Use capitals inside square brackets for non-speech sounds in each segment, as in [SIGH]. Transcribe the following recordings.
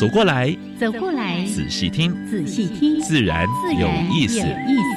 走过来，走过来，仔细听，仔细听，自然有意思。有意思。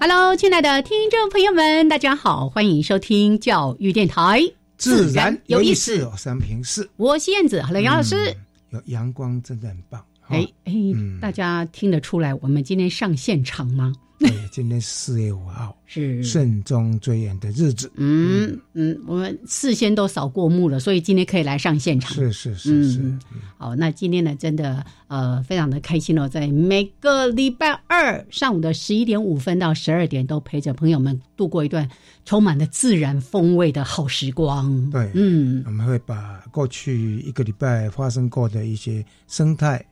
Hello，亲爱的听众朋友们，大家好，欢迎收听教育电台，自然有意思。有三平四，我是燕子，好了，杨老师。有阳光，真的很棒。哎哎，大家听得出来，我们今天上现场吗？对，今天四月五号 [LAUGHS] 是慎终追远的日子。嗯嗯，我们事先都扫过墓了，所以今天可以来上现场。是是是是。好，那今天呢，真的呃，非常的开心哦，在每个礼拜二上午的十一点五分到十二点，都陪着朋友们度过一段充满了自然风味的好时光。对，嗯，我们会把过去一个礼拜发生过的一些生态。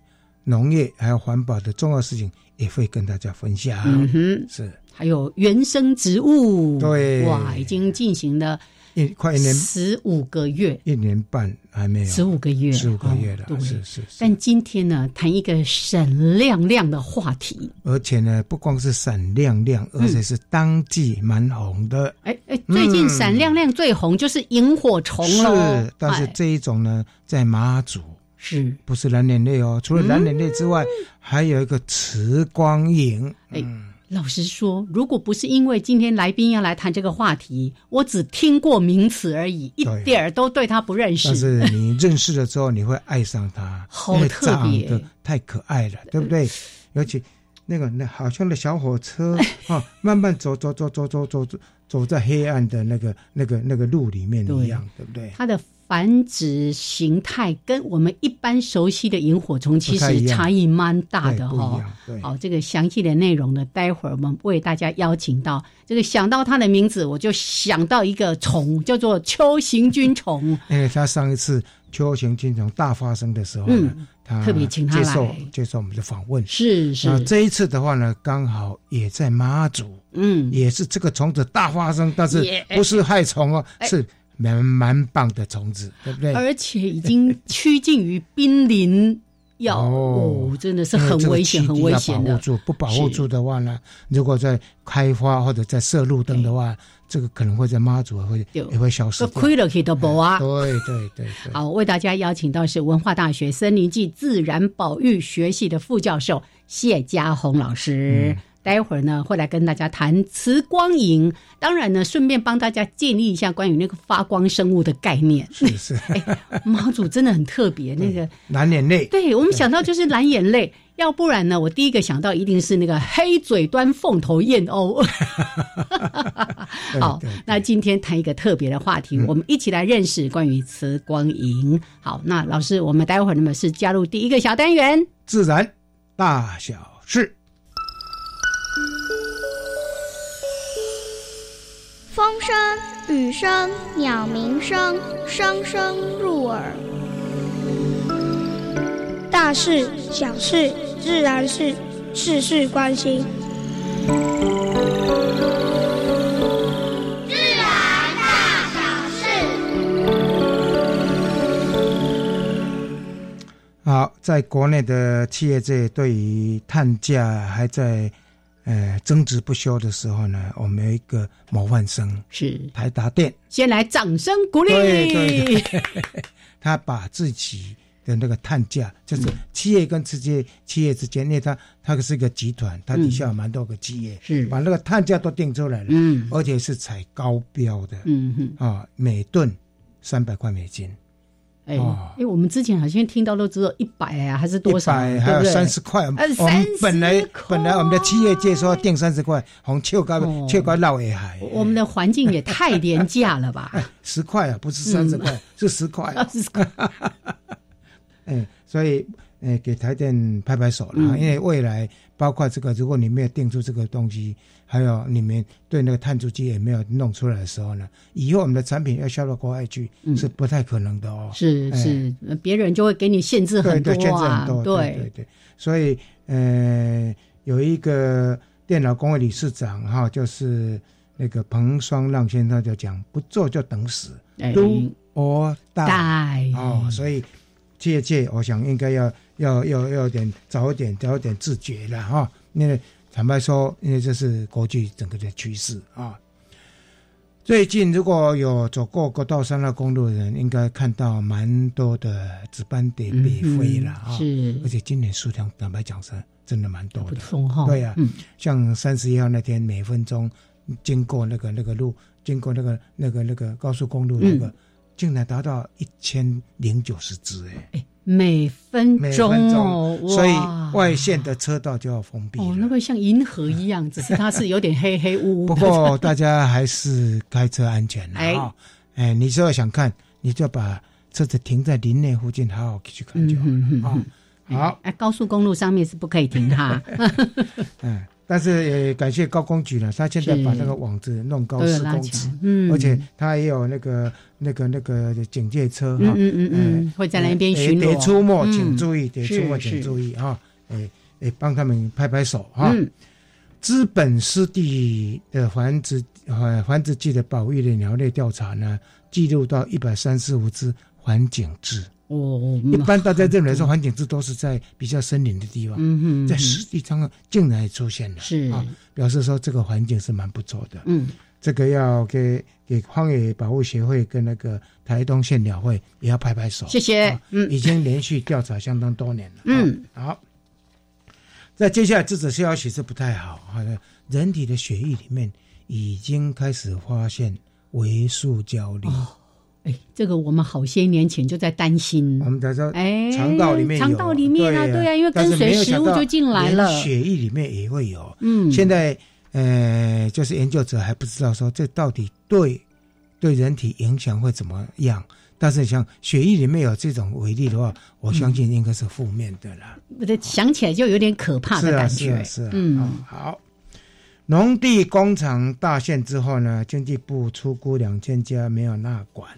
农业还有环保的重要事情也会跟大家分享。嗯哼，是。还有原生植物，对，哇，已经进行了一快一年。十五个月，一年半还没有。十五个月，十五个月了，是是。但今天呢，谈一个闪亮亮的话题，而且呢，不光是闪亮亮，而且是当季蛮红的。哎哎，最近闪亮亮最红就是萤火虫了，是，但是这一种呢，在马祖。是不是蓝眼泪哦？除了蓝眼泪之外，还有一个磁光影。哎，老实说，如果不是因为今天来宾要来谈这个话题，我只听过名词而已，一点儿都对他不认识。但是你认识了之后，你会爱上他，好特别，太可爱了，对不对？尤其那个那好像那小火车啊，慢慢走走走走走走走走在黑暗的那个那个那个路里面一样，对不对？他的。繁殖形态跟我们一般熟悉的萤火虫其实差异蛮大的哈。好，这个详细的内容呢，待会儿我们为大家邀请到这个想到它的名字，我就想到一个虫，叫做秋行军虫。因 [LAUGHS] 为他上一次秋行军虫大发生的时候呢，他特别请他来接受我们的访问。是是。这一次的话呢，刚好也在妈祖，嗯，也是这个虫子大发生，但是不是害虫哦，是。蛮蛮棒的虫子，对不对？而且已经趋近于濒临，要哦，真的是很危险，很危险的。住不保护住的话呢，如果在开花或者在设路灯的话，这个可能会在妈祖会也会消失。亏了去都不啊！对对对。[LAUGHS] 好，为大家邀请到是文化大学森林暨自然保育学系的副教授谢家宏老师。待会儿呢，会来跟大家谈磁光影。当然呢，顺便帮大家建立一下关于那个发光生物的概念。是是，[LAUGHS] 哎，妈祖真的很特别。那个蓝眼泪，对我们想到就是蓝眼泪，要不然呢，我第一个想到一定是那个黑嘴端凤头燕鸥。[LAUGHS] 好，那今天谈一个特别的话题，我们一起来认识关于磁光影。好，那老师，我们待会儿呢是加入第一个小单元——自然大小事。风声、雨声、鸟鸣声，声声入耳。大事、小事、自然事，事事关心。自然大小事。好，在国内的企业界，对于碳价还在。呃，争执不休的时候呢，我们有一个模范生是。台达电，先来掌声鼓励。对对对，他把自己的那个碳价，就是企业跟企业企业之间，因为他他是一个集团，他底下有蛮多个企业，是。把那个碳价都定出来了，嗯，而且是采高标的，嗯哼，啊，每吨三百块美金。哎，因为我们之前好像听到都只有一百啊，还是多少？一百还有三十块。呃，三本来本来我们的企业界说定三十块，红秋高秋高闹也还。我们的环境也太廉价了吧？[LAUGHS] 十块啊，不是三十块，是十块。[LAUGHS] 十块。[LAUGHS] 所以，呃，给台电拍拍手了，因为未来包括这个，如果你没有定出这个东西，还有你们对那个碳足迹也没有弄出来的时候呢，以后我们的产品要销到国外去是不太可能的哦。是是，别人就会给你限制很多啊，对对对。所以，呃，有一个电脑工会理事长哈，就是那个彭双浪先生就讲，不做就等死，do or die 哦，所以。借借，我想应该要要要要点早一点早一点自觉了哈。因为坦白说，因为这是国际整个的趋势啊。最近如果有走过国道三号公路的人，应该看到蛮多的值班点北飞了啊。是，而且今年数量坦白讲是真的蛮多的。哈。对呀，像三十一号那天，每分钟经过那个那个路，经过那个那个那个高速公路那个。竟然达到一千零九十只哎！每分钟哦，所以外线的车道就要封闭哦，那个像银河一样，只是 [LAUGHS] 它是有点黑黑乌乌。不过大家还是开车安全啊！哎，你说想看，你就把车子停在林内附近，好好去看就好啊。好，哎，高速公路上面是不可以停哈。[LAUGHS] 嗯。但是也感谢高工局了，他现在把那个网子弄高四公尺，嗯，而且他也有那个那个那个警戒车哈，嗯嗯嗯，会在那边巡逻。得出没，请注意，得出没，请注意哈，哎哎，帮他们拍拍手哈。资本湿地的繁殖呃繁殖季的保育的鸟类调查呢，记录到一百三十五只环境质。哦，一般大家认为说环境质都是在比较森林的地方，嗯嗯在湿地上竟然出现了，是啊，表示说这个环境是蛮不错的。嗯，这个要给给荒野保护协会跟那个台东县鸟会也要拍拍手，谢谢。嗯，已经连续调查相当多年了。嗯，好。在接下来这则消息是不太好，好像人体的血液里面已经开始发现微塑胶粒。哎，这个我们好些年前就在担心。我们在说，哎，肠道里面肠道里面啊，对啊，因为跟随食物就进来了，血液里面也会有。嗯，现在呃，就是研究者还不知道说这到底对对人体影响会怎么样。但是像血液里面有这种微粒的话，我相信应该是负面的了。我的想起来就有点可怕的感觉。是啊，嗯，好。农地工厂大限之后呢，经济部出估两千家没有纳管。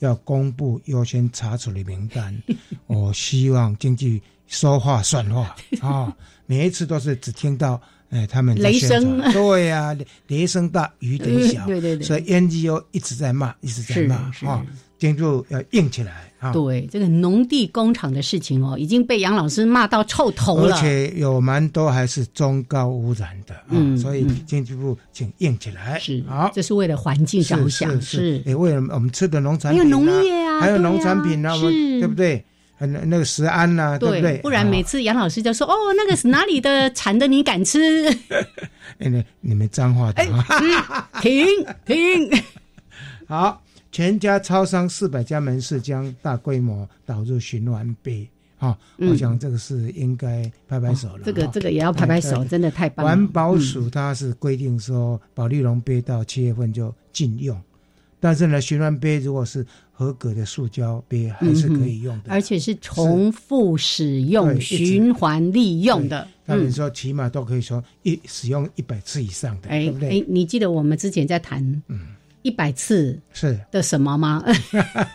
要公布优先查处的名单，[LAUGHS] 我希望经济说话算话 [LAUGHS] 啊！每一次都是只听到哎他们雷声，[LAUGHS] 对呀，雷声大雨点小，对对对，所以 NGO 一直在骂，一直在骂啊。建筑要硬起来啊！对这个农地工厂的事情哦，已经被杨老师骂到臭头了。而且有蛮多还是中高污染的啊，所以经济部请硬起来。是好，这是为了环境着想，是也为了我们吃的农产品，还有农业啊，还有农产品啊，对不对？那那个食安呐，对不对？不然每次杨老师就说：“哦，那个是哪里的产的，你敢吃？” [LAUGHS] 哎，你们脏话的，停停，[LAUGHS] 好。全家超商四百家门市将大规模导入循环杯，哈，我想这个是应该拍拍手了。这个这个也要拍拍手，真的太棒了。环保署它是规定说，保利龙杯到七月份就禁用，但是呢，循环杯如果是合格的塑胶杯还是可以用的，而且是重复使用、循环利用的。他们说起码都可以说一使用一百次以上的，对不对？哎，你记得我们之前在谈，嗯。一百次是的什么吗？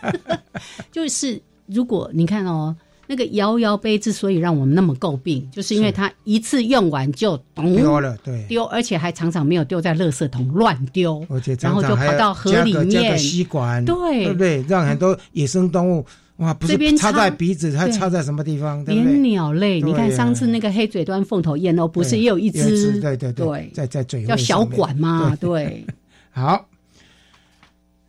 [LAUGHS] 就是如果你看哦，那个摇摇杯之所以让我们那么诟病，就是因为它一次用完就丢了，对，丢，而且还常常没有丢在垃圾桶，乱丢，而且然后就跑到河里面吸管，对，对不对？让很多野生动物哇，不是插在鼻子，它插在什么地方？连鸟类，你看上次那个黑嘴端凤头燕鸥，不是也有一只？对对对，在在嘴叫小管嘛？对，[LAUGHS] 好。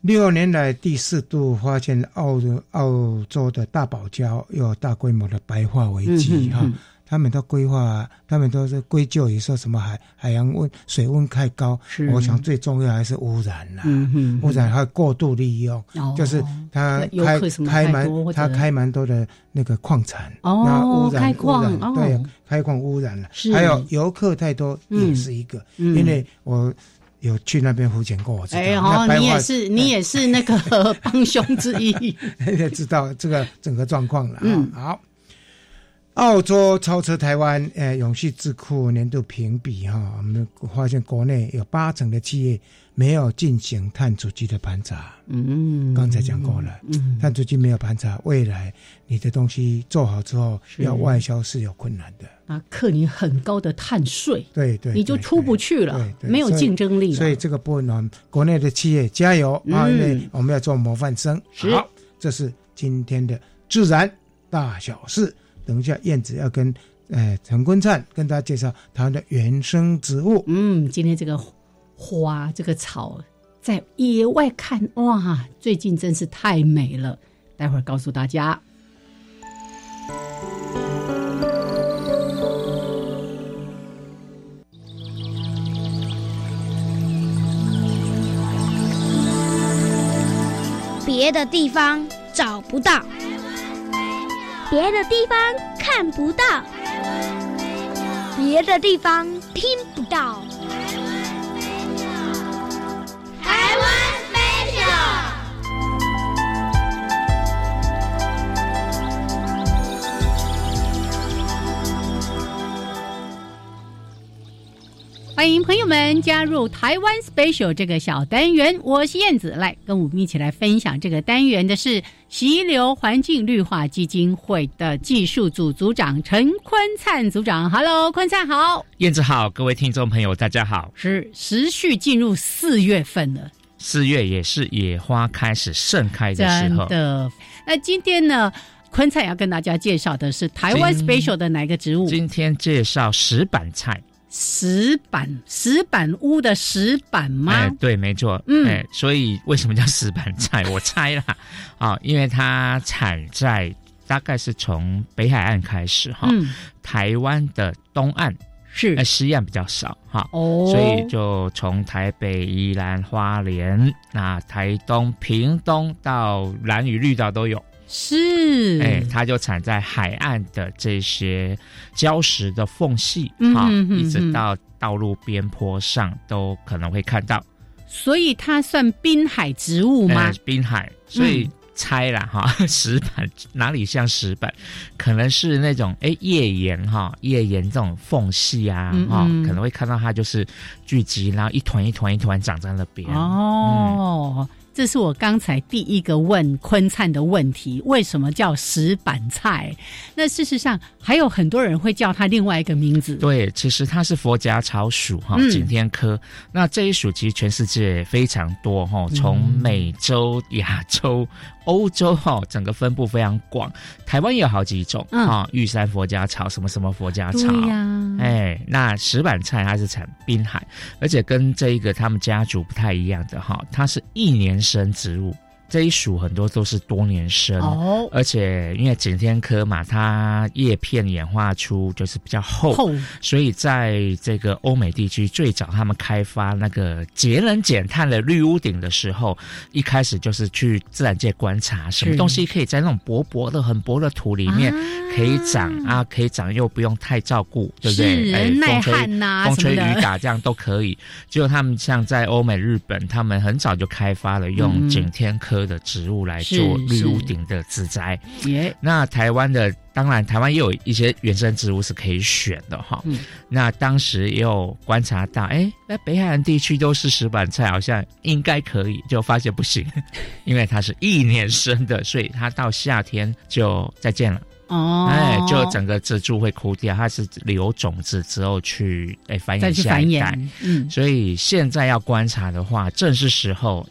六年来第四度发现澳澳洲的大堡礁有大规模的白化危机哈，他们都规划，他们都是归咎于说什么海海洋温水温太高，我想最重要还是污染啦，污染还过度利用，就是它开开蛮它开蛮多的那个矿产，哦，开矿对，开矿污染了，还有游客太多也是一个，因为我。有去那边浮潜过，我知道。哎，哦，你也是，你也是那个 [LAUGHS] 帮凶之一，知道这个整个状况了。嗯，好。澳洲超车台湾，呃，永续智库年度评比哈，我们发现国内有八成的企业没有进行碳足迹的盘查。嗯，刚才讲过了，嗯，碳足迹没有盘查，未来你的东西做好之后要外销是有困难的。啊，克你很高的碳税，对对，你就出不去了，没有竞争力。所以这个部分呢，国内的企业加油啊，因为我们要做模范生。好，这是今天的自然大小事。等一下，燕子要跟，哎，陈坤灿跟大家介绍台湾的原生植物。嗯，今天这个花，这个草，在野外看，哇，最近真是太美了。待会儿告诉大家。别的地方找不到。别的地方看不到，别的地方听不到。欢迎朋友们加入台湾 special 这个小单元，我是燕子，来跟我们一起来分享这个单元的是。溪流环境绿化基金会的技术组组长陈坤灿组长，Hello，坤灿好，燕子好，各位听众朋友大家好。是持续进入四月份了，四月也是野花开始盛开的时候。真的，那今天呢，坤菜要跟大家介绍的是台湾 special 的哪个植物？今天介绍石板菜。石板石板屋的石板吗？哎，对，没错。嗯，哎，所以为什么叫石板菜？我猜啦，[LAUGHS] 啊，因为它产在大概是从北海岸开始哈，台湾的东岸是，那，西岸比较少哈，哦，所以就从台北、宜兰花莲，那台东、屏东到蓝屿绿岛都有。是，哎，它就产在海岸的这些礁石的缝隙，哈，一直到道路边坡上都可能会看到。所以它算滨海植物吗？滨海，所以猜了哈，[LAUGHS] 石板哪里像石板？可能是那种哎页岩哈，页岩这种缝隙啊，哈，可能会看到它就是聚集，然后一团一团一团长在那边。哦。这是我刚才第一个问坤灿的问题：为什么叫石板菜？那事实上还有很多人会叫它另外一个名字。对，其实它是佛甲草属哈，景天科。那这一属其实全世界非常多哈，从美洲、亚洲。欧洲哈，整个分布非常广，台湾也有好几种啊，玉山佛家草，什么什么佛家草，哎，那石板菜它是产滨海，而且跟这一个他们家族不太一样的哈，它是一年生植物。这一属很多都是多年生，哦，而且因为景天科嘛，它叶片演化出就是比较厚，所以在这个欧美地区最早他们开发那个节能减碳的绿屋顶的时候，一开始就是去自然界观察什么东西可以在那种薄薄的、很薄的土里面可以长啊，可以长又不用太照顾，对不对？哎，风吹风吹雨打这样都可以。结果他们像在欧美、日本，他们很早就开发了用景天科。的植物来做绿屋顶的植栽，那台湾的当然台湾也有一些原生植物是可以选的哈。那当时也有观察到，哎，那北海岸地区都是石板菜，好像应该可以，就发现不行，[LAUGHS] 因为它是一年生的，所以它到夏天就再见了。哦，哎，就整个植株会枯掉，它是留种子之后去哎繁衍下一代。嗯，所以现在要观察的话，正是时候。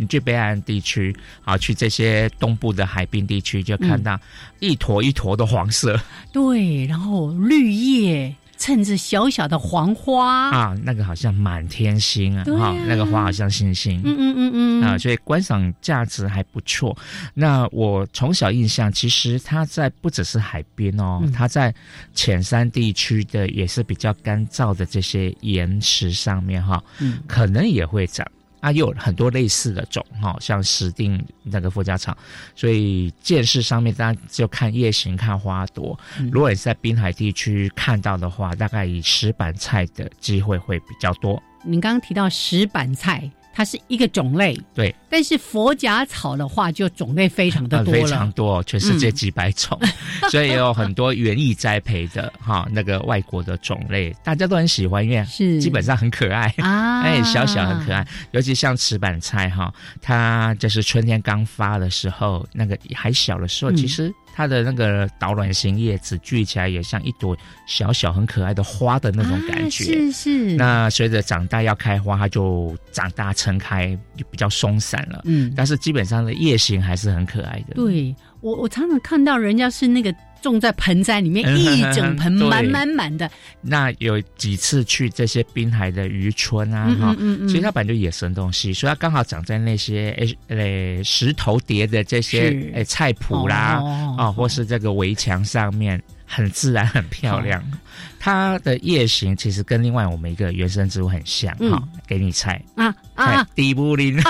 你去北岸地区，啊，去这些东部的海滨地区，就看到一坨一坨的黄色，对，然后绿叶衬着小小的黄花。啊，那个好像满天星啊，哈，那个花好像星星，嗯嗯嗯嗯，啊，所以观赏价值还不错。那我从小印象，其实它在不只是海边哦，它在浅山地区的也是比较干燥的这些岩石上面哈，嗯，可能也会长。啊，又有很多类似的种哈，像石定那个附加场，所以见识上面大家就看夜行、看花朵。如果你在滨海地区看到的话，大概以石板菜的机会会比较多。您刚刚提到石板菜，它是一个种类，对。但是佛甲草的话，就种类非常的多了，非常多，全世界几百种，[LAUGHS] 所以也有很多园艺栽培的哈，那个外国的种类，大家都很喜欢，因为是。基本上很可爱。啊，[LAUGHS] 哎，小小很可爱，尤其像池板菜哈，它就是春天刚发的时候，那个还小的时候，其实。它的那个导卵型叶子聚起来也像一朵小小很可爱的花的那种感觉，是是。那随着长大要开花，它就长大撑开，就比较松散了。嗯，但是基本上的叶形还是很可爱的。对我，我常常看到人家是那个。种在盆栽里面，[LAUGHS] 一整盆满满满的。那有几次去这些滨海的渔村啊，哈，其实它本来就野生东西，所以它刚好长在那些诶诶石头叠的这些诶菜圃啦，啊，或是这个围墙上面。很自然，很漂亮。它的叶形其实跟另外我们一个原生植物很像哈。给你猜啊啊，迪布林，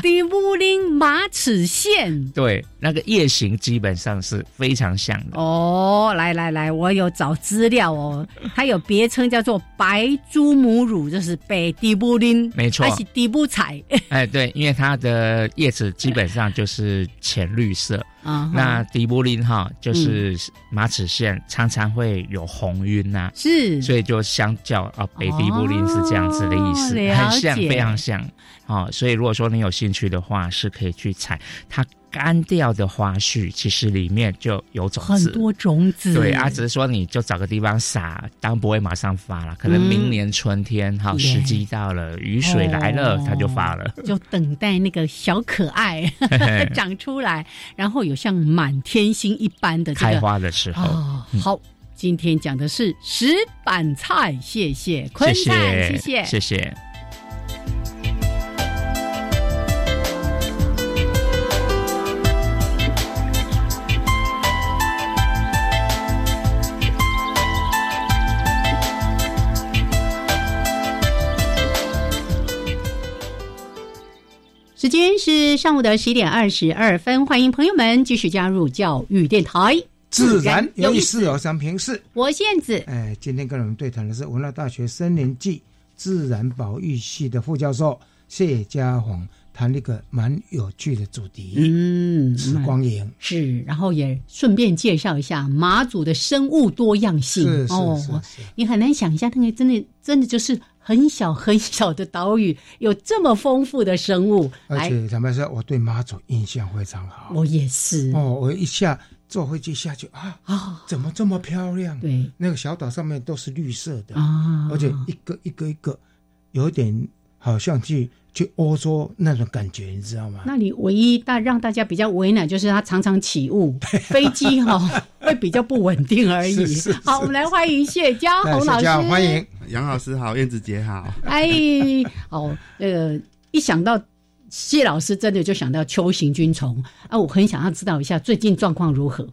迪布林马齿苋。[LAUGHS] 对，那个叶形基本上是非常像的。哦，来来来，我有找资料哦。它有别称叫做白珠母乳，就是北迪布林，没错，它是迪布彩。[LAUGHS] 哎，对，因为它的叶子基本上就是浅绿色。啊，那迪布林哈就是马齿苋，常常会有红晕呐，是，所以就相较啊，北迪布林是这样子的意思，很像，非常像。哦，所以如果说你有兴趣的话，是可以去采。它。干掉的花絮，其实里面就有种子，很多种子。对啊，只是说你就找个地方撒，当然不会马上发了，可能明年春天哈时机到了，雨水来了，它就发了。就等待那个小可爱 [LAUGHS] 长出来，然后有像满天星一般的开花的时候。好，今天讲的是石板菜，谢谢坤灿，谢谢，谢谢。时间是上午的十一点二十二分，欢迎朋友们继续加入教育电台。自然有意思，有三平视。我现子，哎，今天跟我们对谈的是文化大学森林暨自然保育系的副教授谢家宏，谈了一个蛮有趣的主题。嗯，时光影是，然后也顺便介绍一下马祖的生物多样性。是是是，你很难想一下，那个真的真的就是。很小很小的岛屿，有这么丰富的生物，而且坦白说，我对妈祖印象非常好。我也是。哦，我一下坐飞机下去啊啊，怎么这么漂亮？对，那个小岛上面都是绿色的啊，而且一个一个一个，有点好像去。去欧洲那种感觉，你知道吗？那里唯一大让大家比较为难，就是它常常起雾，飞机哈 [LAUGHS] 会比较不稳定而已。好，我们来欢迎谢家宏老师，欢迎杨老师好，燕子姐好。哎，哦，呃一想到谢老师，真的就想到秋行菌虫啊，我很想要知道一下最近状况如何？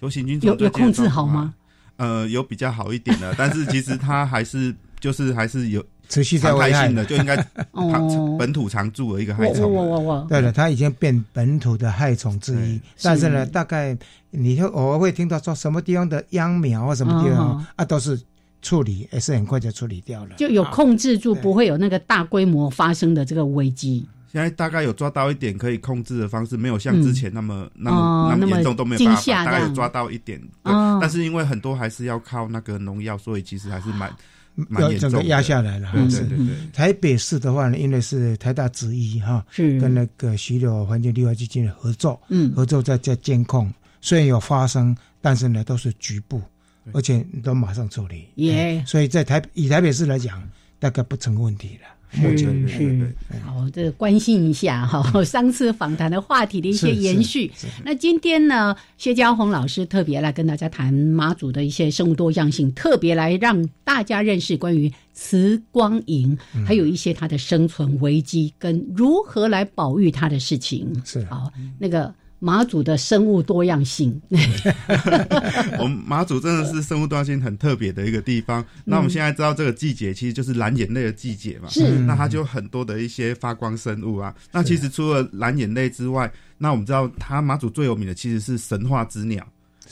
球形菌虫有有控制好吗？呃，有比较好一点的，但是其实它还是就是还是有。持续在危害的就应该 [LAUGHS] 本土常驻的一个害虫。对了，它已经变本土的害虫之一。但是呢，大概你就偶尔会听到说什么地方的秧苗啊，什么地方啊，都是处理，也是很快就处理掉了。就有控制住，不会有那个大规模发生的这个危机。现在大概有抓到一点可以控制的方式，没有像之前那么那么那么严重，都没有办法。大概有抓到一点，但是因为很多还是要靠那个农药，所以其实还是蛮。要整个压下来了，对对对。台北市的话呢，因为是台大之一哈，是跟那个徐柳环境绿化基金的合作，嗯，合作在在监控，虽然有发生，但是呢都是局部，而且都马上处理，耶。所以在台以台北市来讲，大概不成问题了。是是，好，这关心一下哈，上次访谈的话题的一些延续。那今天呢，谢家宏老师特别来跟大家谈马祖的一些生物多样性，特别来让大家认识关于慈光营，还有一些它的生存危机跟如何来保育它的事情。是好，那个。马祖的生物多样性，[LAUGHS] 我们马祖真的是生物多样性很特别的一个地方。那我们现在知道这个季节其实就是蓝眼泪的季节嘛，是。那它就很多的一些发光生物啊。那其实除了蓝眼泪之外，那我们知道它马祖最有名的其实是神话之鸟，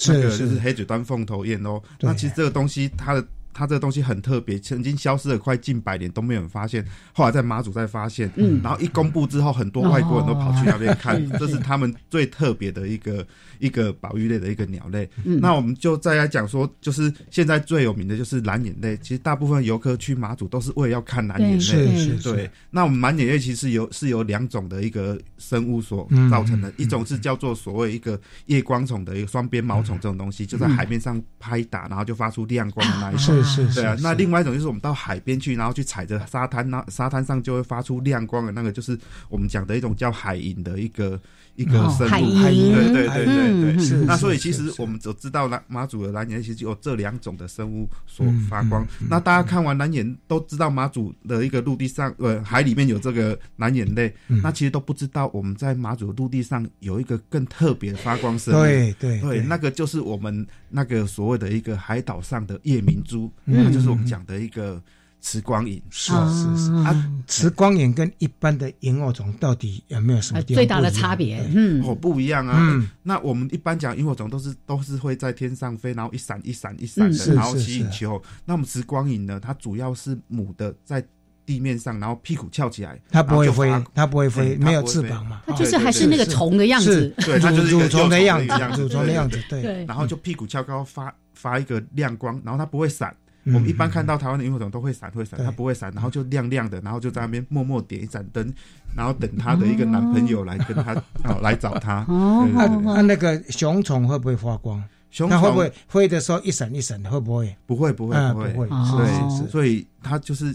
那个就是黑嘴端凤头燕哦。那其实这个东西它的。它这个东西很特别，曾经消失了快近百年都没有人发现，后来在马祖再发现，嗯，然后一公布之后，很多外国人都跑去那边看，[LAUGHS] 这是他们最特别的一个一个保育类的一个鸟类。嗯那我们就再来讲说，就是现在最有名的就是蓝眼泪，其实大部分游客去马祖都是为了要看蓝眼泪，是是对。那我们蓝眼泪其实有是由两种的一个生物所造成的，一种是叫做所谓一个夜光虫的一个双边毛虫这种东西，就在海面上拍打，然后就发出亮光的那一种。是是，对啊。那另外一种就是我们到海边去，然后去踩着沙滩，那沙滩上就会发出亮光的那个，就是我们讲的一种叫海影的一个一个生物。海，对对对对对。是。那所以其实我们只知道蓝马祖的蓝眼其实有这两种的生物所发光。那大家看完蓝眼都知道马祖的一个陆地上呃海里面有这个蓝眼泪，那其实都不知道我们在马祖陆地上有一个更特别的发光生物。对对对，那个就是我们那个所谓的一个海岛上的夜明珠，那就是我们讲的一个磁光影。是是是啊，磁光影跟一般的萤火虫到底有没有什么最大的差别？嗯，哦，不一样啊。嗯，那我们一般讲萤火虫都是都是会在天上飞，然后一闪一闪一闪的，然后吸引球。那我们磁光影呢？它主要是母的在。地面上，然后屁股翘起来，它不会飞，它不会飞，没有翅膀嘛，它就是还是那个虫的样子，对，它就是蠕虫的样子，蠕虫的样子，对。然后就屁股翘高，发发一个亮光，然后它不会闪。我们一般看到台湾的萤火虫都会闪，会闪，它不会闪，然后就亮亮的，然后就在那边默默点一盏灯，然后等她的一个男朋友来跟她 [LAUGHS] 哦来找她。哦，那那个雄虫会不会发光？熊虫会不会飞的时候一闪一闪的？会不会？不会，不会，不会，不会。对，所以它就是。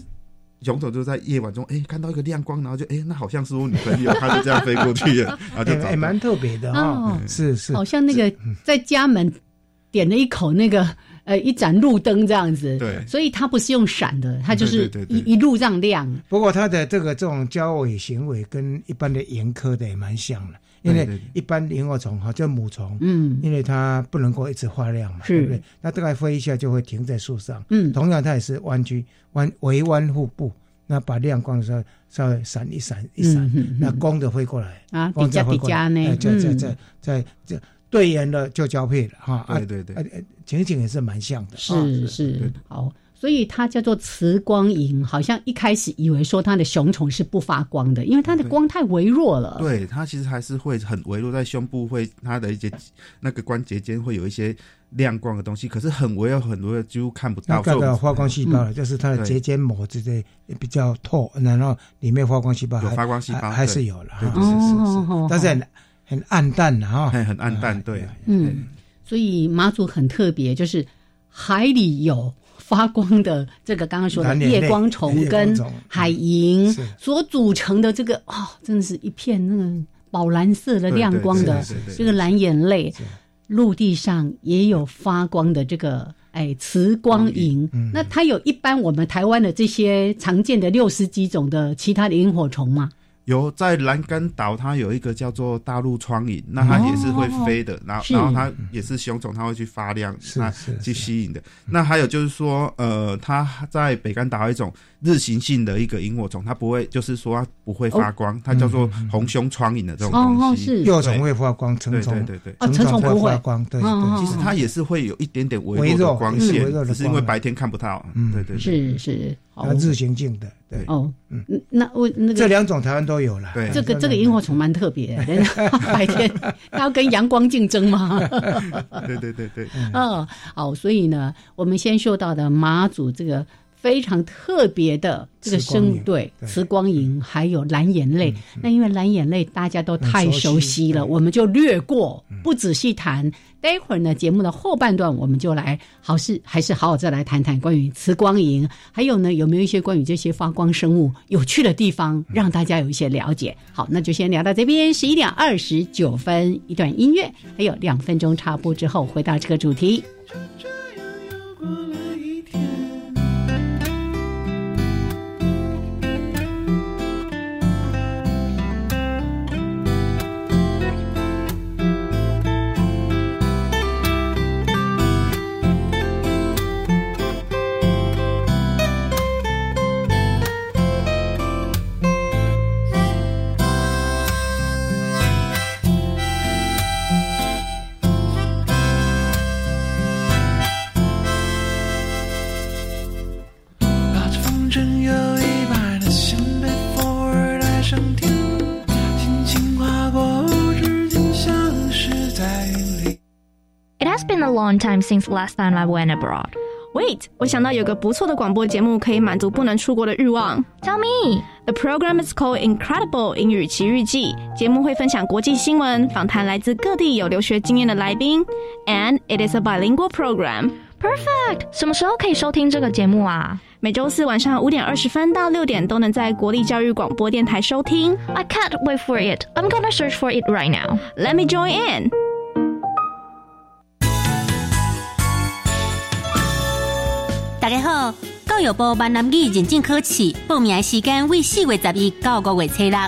熊虫就在夜晚中，哎，看到一个亮光，然后就，哎，那好像是我女朋友，他就这样飞过去了，[LAUGHS] 然后就找。哎，蛮特别的哦，是是，好像那个在家门点了一口那个呃一盏路灯这样子，对，所以它不是用闪的，它就是一一路这样亮。不过它的这个这种交尾行为跟一般的严科的也蛮像的。因为一般萤火虫哈叫母虫，嗯，因为它不能够一直发亮嘛，对不对？那大概飞一下就会停在树上，嗯，同样它也是弯曲弯围弯腹部，那把亮光稍稍微闪一闪一闪，那光的飞过来啊，比较比较呢，在在在在这对眼了就交配了哈，对对对，情景也是蛮像的，是是。好。所以它叫做磁光萤，好像一开始以为说它的雄虫是不发光的，因为它的光太微弱了。对，它其实还是会很微弱，在胸部会它的一些那个关节间会有一些亮光的东西，可是很微弱很微弱，几乎看不到。那个发光细胞了就是它的结间膜之类比较透，然后里面发光细胞有发光细胞还是有了，是是是，但是很很暗淡的哈，很暗淡。对，嗯，所以妈祖很特别，就是海里有。发光的这个刚刚说的夜光虫跟海萤所组成的这个哦，真的是一片那个宝蓝色的亮光的这个蓝眼泪，陆地上也有发光的这个哎磁光萤。那它有一般我们台湾的这些常见的六十几种的其他的萤火虫吗？有在栏杆岛，它有一个叫做大陆窗影，那它也是会飞的，然后然后它也是雄虫，它会去发亮，那去吸引的。那还有就是说，呃，它在北干岛一种。日行性的一个萤火虫，它不会，就是说它不会发光，它叫做红胸窗影的这种东西。幼虫会发光，成虫。对对对，成虫不会。发光。对对，其实它也是会有一点点微弱的光线，只是因为白天看不到。嗯，对对。是是，它日行性的。对哦，嗯，那我那个这两种台湾都有了。对，这个这个萤火虫蛮特别，[LAUGHS] 白天它要跟阳光竞争嘛。[LAUGHS] 对对对对。嗯，好，所以呢，我们先说到的马祖这个。非常特别的这个生对磁光萤，还有蓝眼泪。那因为蓝眼泪大家都太熟悉了，我们就略过，不仔细谈。待会儿呢，节目的后半段我们就来，好是还是好好再来谈谈关于磁光萤，还有呢有没有一些关于这些发光生物有趣的地方，让大家有一些了解。好，那就先聊到这边，十一点二十九分，一段音乐，还有两分钟插播之后，回到这个主题。long time since last time I went abroad. Wait，我想到有个不错的广播节目可以满足不能出国的欲望。Tell me. The program is called Incredible 英语奇遇记。节目会分享国际新闻，访谈来自各地有留学经验的来宾，and it is a bilingual program. Perfect. 什么时候可以收听这个节目啊？每周四晚上五点二十分到六点都能在国立教育广播电台收听。I can't wait for it. I'm gonna search for it right now. Let me join in. 大家好，教育部闽南语认证考试报名时间为四月十一到五月初六。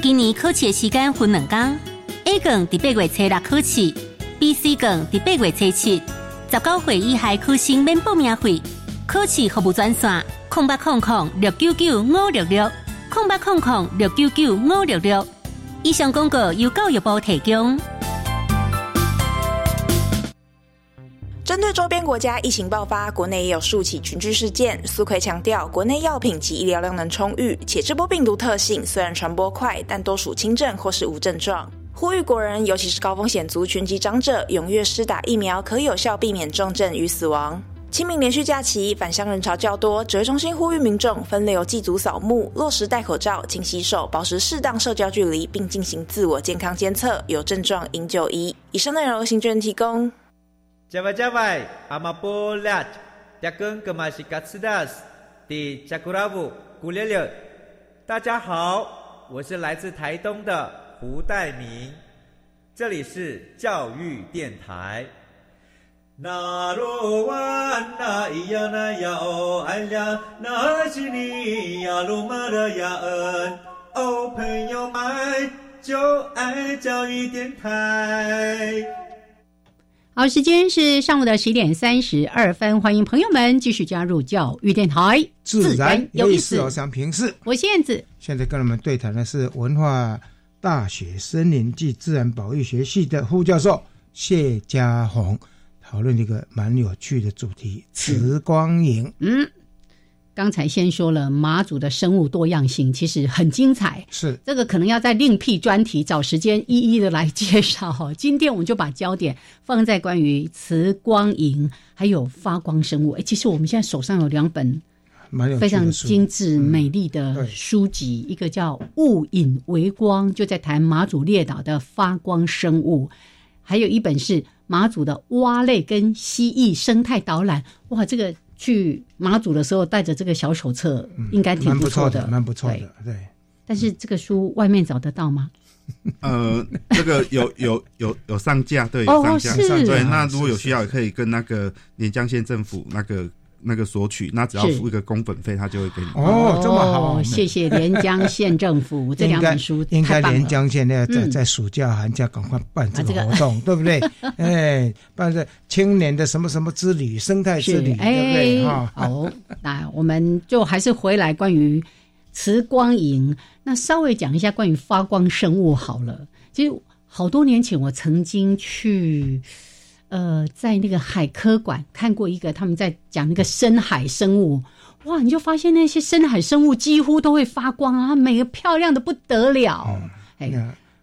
今年考试时间分两天，A 卷伫八月初六考试，B、C 卷伫八月初七。十九岁以下考生免报名费。考试服务专线：空八空空六九九五六六，空八空空六九九五六六。以上广告由教育部提供。针对周边国家疫情爆发，国内也有数起群聚事件。苏奎强调，国内药品及医疗量能充裕，且这波病毒特性虽然传播快，但多属轻症或是无症状。呼吁国人，尤其是高风险族群及长者，踊跃施打疫苗，可有效避免重症与死亡。清明连续假期，返乡人潮较多，指挥中心呼吁民众分流祭祖扫墓，落实戴口罩、勤洗手，保持适当社交距离，并进行自我健康监测，有症状应就医。以上内容由行政提供。加外加外，阿玛波拉，扎根格玛西卡斯达斯，迪加古拉布古列列。大家好，我是来自台东的胡代明，这里是教育电台。那罗哇那咿呀那呀哦哎呀，那是你呀鲁玛的呀恩哦，朋友们就爱教育电台。好，时间是上午的十一点三十二分，欢迎朋友们继续加入教育电台，自然有意思。我想平视，我燕子。现在跟我们对谈的是文化大学森林暨自然保育学系的副教授谢家宏，讨论一个蛮有趣的主题——慈光营。嗯。刚才先说了马祖的生物多样性，其实很精彩。是这个可能要再另辟专题，找时间一一的来介绍哈。[LAUGHS] 今天我们就把焦点放在关于磁光影还有发光生物。哎，其实我们现在手上有两本非常精致美丽的书籍，一个叫《物影为光》，就在谈马祖列岛的发光生物；还有一本是马祖的蛙类跟蜥蜴生态导览。哇，这个。去马祖的时候带着这个小手册，应该挺不错的，蛮不错的。对，但是这个书外面找得到吗？[LAUGHS] 呃，这个有有有有上架，对，有上架。对，那如果有需要，也可以跟那个连江县政府那个。那个索取，那只要付一个工本费，他就会给你。哦，这么好，谢谢连江县政府这两本书，应该连江县那在在暑假寒假赶快办这个活动，对不对？[LAUGHS] 哎，办这青年的什么什么之旅、生态之旅，[LAUGHS] 对不对？好，那我们就还是回来关于慈光影，那稍微讲一下关于发光生物好了。其实好多年前我曾经去。呃，在那个海科馆看过一个，他们在讲那个深海生物，哇，你就发现那些深海生物几乎都会发光啊，每个漂亮的不得了。哎，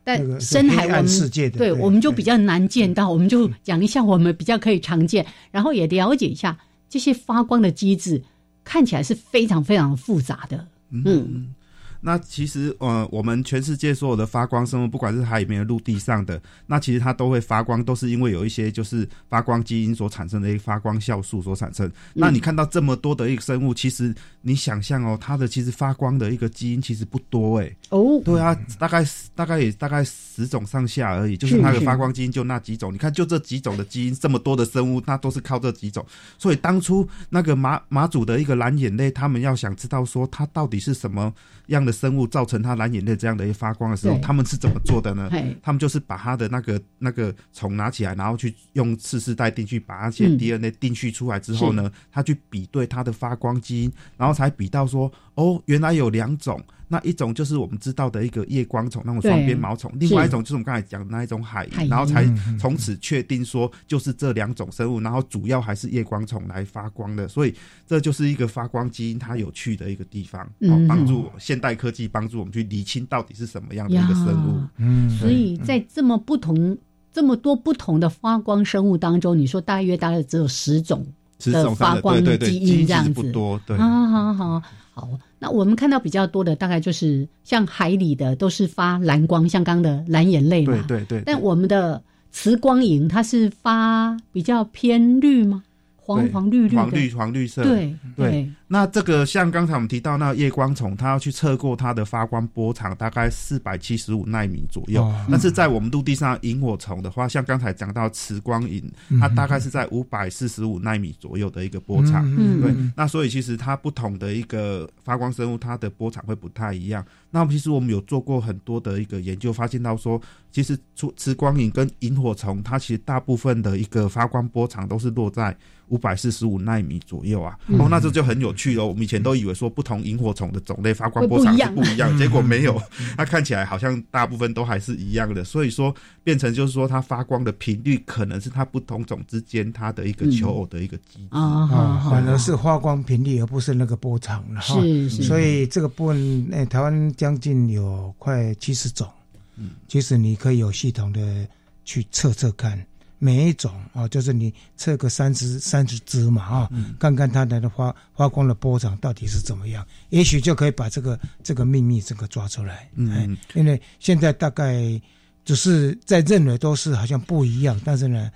但深海我们对我们就比较难见到，我们就讲一下我们比较可以常见，然后也了解一下这些发光的机制，看起来是非常非常复杂的。嗯。那其实，呃，我们全世界所有的发光生物，不管是海里面的、陆地上的，那其实它都会发光，都是因为有一些就是发光基因所产生的一个发光酵素所产生。那你看到这么多的一个生物，其实你想象哦，它的其实发光的一个基因其实不多哎。哦，对啊，大概大概也大概十种上下而已，就是那个发光基因就那几种。你看，就这几种的基因，这么多的生物，那都是靠这几种。所以当初那个马马祖的一个蓝眼泪，他们要想知道说它到底是什么。样的生物造成它蓝眼泪这样的一个发光的时候，他们是怎么做的呢？他们就是把它的那个那个虫拿起来，然后去用次世代定序把那些 DNA 定序出来之后呢，他去比对它的发光基因，然后才比到说，哦，原来有两种。那一种就是我们知道的一个夜光虫，那种双边毛虫；另外一种就是我们刚才讲的那一种海蚁，然后才从此确定说就是这两种生物，然后主要还是夜光虫来发光的。所以这就是一个发光基因它有趣的一个地方，帮助现代科技帮助我们去理清到底是什么样的一个生物。嗯，所以在这么不同。这么多不同的发光生物当中，你说大约大概只有十种的发光基因这样子，多对啊，好好好。那我们看到比较多的大概就是像海里的都是发蓝光，像刚的蓝眼泪嘛，对对对。但我们的磁光银它是发比较偏绿吗？黄黄绿绿黄绿黄绿色，对对。那这个像刚才我们提到那夜光虫，它要去测过它的发光波长，大概四百七十五纳米左右。但是在我们陆地上萤火虫的话，像刚才讲到磁光萤，它大概是在五百四十五纳米左右的一个波长。对，那所以其实它不同的一个发光生物，它的波长会不太一样。那其实我们有做过很多的一个研究，发现到说，其实出磁光影跟萤火虫，它其实大部分的一个发光波长都是落在五百四十五纳米左右啊。哦，那这就很有趣哦。我们以前都以为说不同萤火虫的种类发光波长是不一样，[LAUGHS] 结果没有，它看起来好像大部分都还是一样的。所以说，变成就是说它发光的频率可能是它不同种之间它的一个求偶的一个机制啊，反而是发光频率而不是那个波长了。是是，所以这个部分，哎，台湾。将近有快七十种，嗯，其实你可以有系统的去测测看，每一种啊，就是你测个三十三十只嘛啊，看看它的发发光的波长到底是怎么样，也许就可以把这个这个秘密这个抓出来，嗯，因为现在大概只是在认为都是好像不一样，但是呢，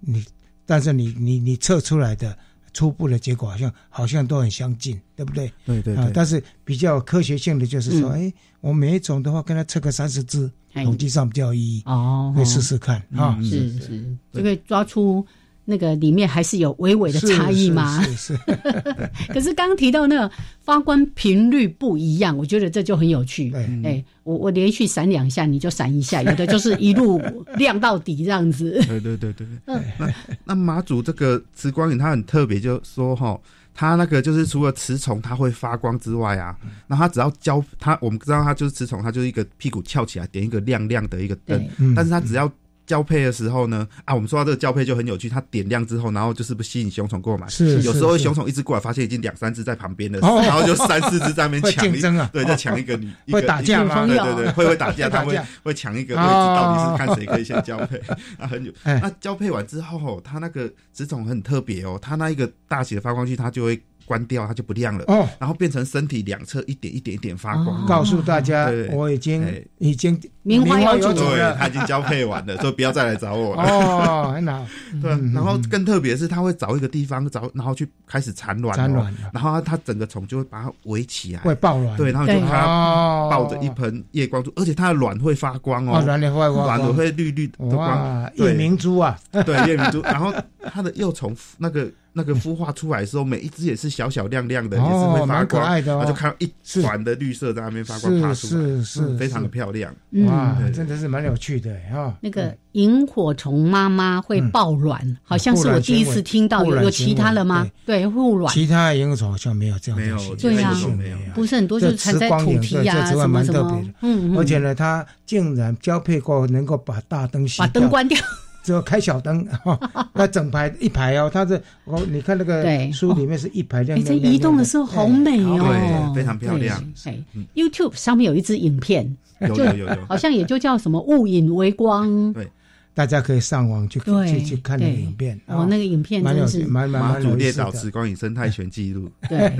你但是你你你测出来的。初步的结果好像好像都很相近，对不对？对对对。但是比较科学性的就是说，哎，我每一种的话，跟他测个三十只，统计上比较有意义哦，可以试试看啊。是是，就可以抓出。那个里面还是有微微的差异吗？是是。[LAUGHS] 可是刚刚提到那个发光频率不一样，我觉得这就很有趣。哎，我我连续闪两下，你就闪一下，[LAUGHS] 有的就是一路亮到底这样子。对对对对。[LAUGHS] 那那马祖这个磁光影它很特别，就说哈，它那个就是除了雌虫它会发光之外啊，那它只要交它，我们知道它就是雌虫，它就是一个屁股翘起来点一个亮亮的一个灯，但是它只要。交配的时候呢，啊，我们说到这个交配就很有趣。它点亮之后，然后就是不吸引雄虫过来。是，有时候雄虫一只过来，发现已经两三只在旁边了，然后就三四只在那边抢。[LAUGHS] 竞争啊，对，在抢一个女。会打架吗？对对对，会会打架，他会会抢一个位置，到底是看谁可以先交配。啊，很有。[LAUGHS] 那交配完之后，它那个雌虫很特别哦，它那一个大写的发光器，它就会。关掉它就不亮了哦，然后变成身体两侧一点一点一点发光。告诉大家，我已经已经名花有主了，他已经交配完了，[LAUGHS] 所以不要再来找我了。哦，很好。对，然后更特别是，他会找一个地方找，然后去开始产卵。产卵，然后它整个虫就会把它围起来，会抱卵。对，然后就它抱着一盆夜光珠，而且它的卵会发光哦，卵会发光，卵会绿绿的光。夜明珠啊，对，夜明珠。然后它的幼虫那个。那个孵化出来的时候，每一只也是小小亮亮的，也是会发光，然后就看到一团的绿色在那边发光，爬出来，是是，非常的漂亮。哇，真的是蛮有趣的哈。那个萤火虫妈妈会抱卵，好像是我第一次听到，有有其他的吗？对，护卵。其他萤火虫好像没有这样，没有，对呀，没有，不是很多就是藏在土地呀，什么什么。嗯嗯。而且呢，它竟然交配过能够把大灯把灯关掉。只有开小灯，[LAUGHS] 那整排一排哦，它是哦你看那个书里面是一排亮亮。这移动的时候好美哦，对非常漂亮。哎，YouTube 上面有一支影片，有有有，[LAUGHS] 好像也就叫什么雾影微光。对，大家可以上网去去去看那个影片。哦，那个影片真是蛮蛮蛮主列岛磁光影生态全记录。[LAUGHS] 对。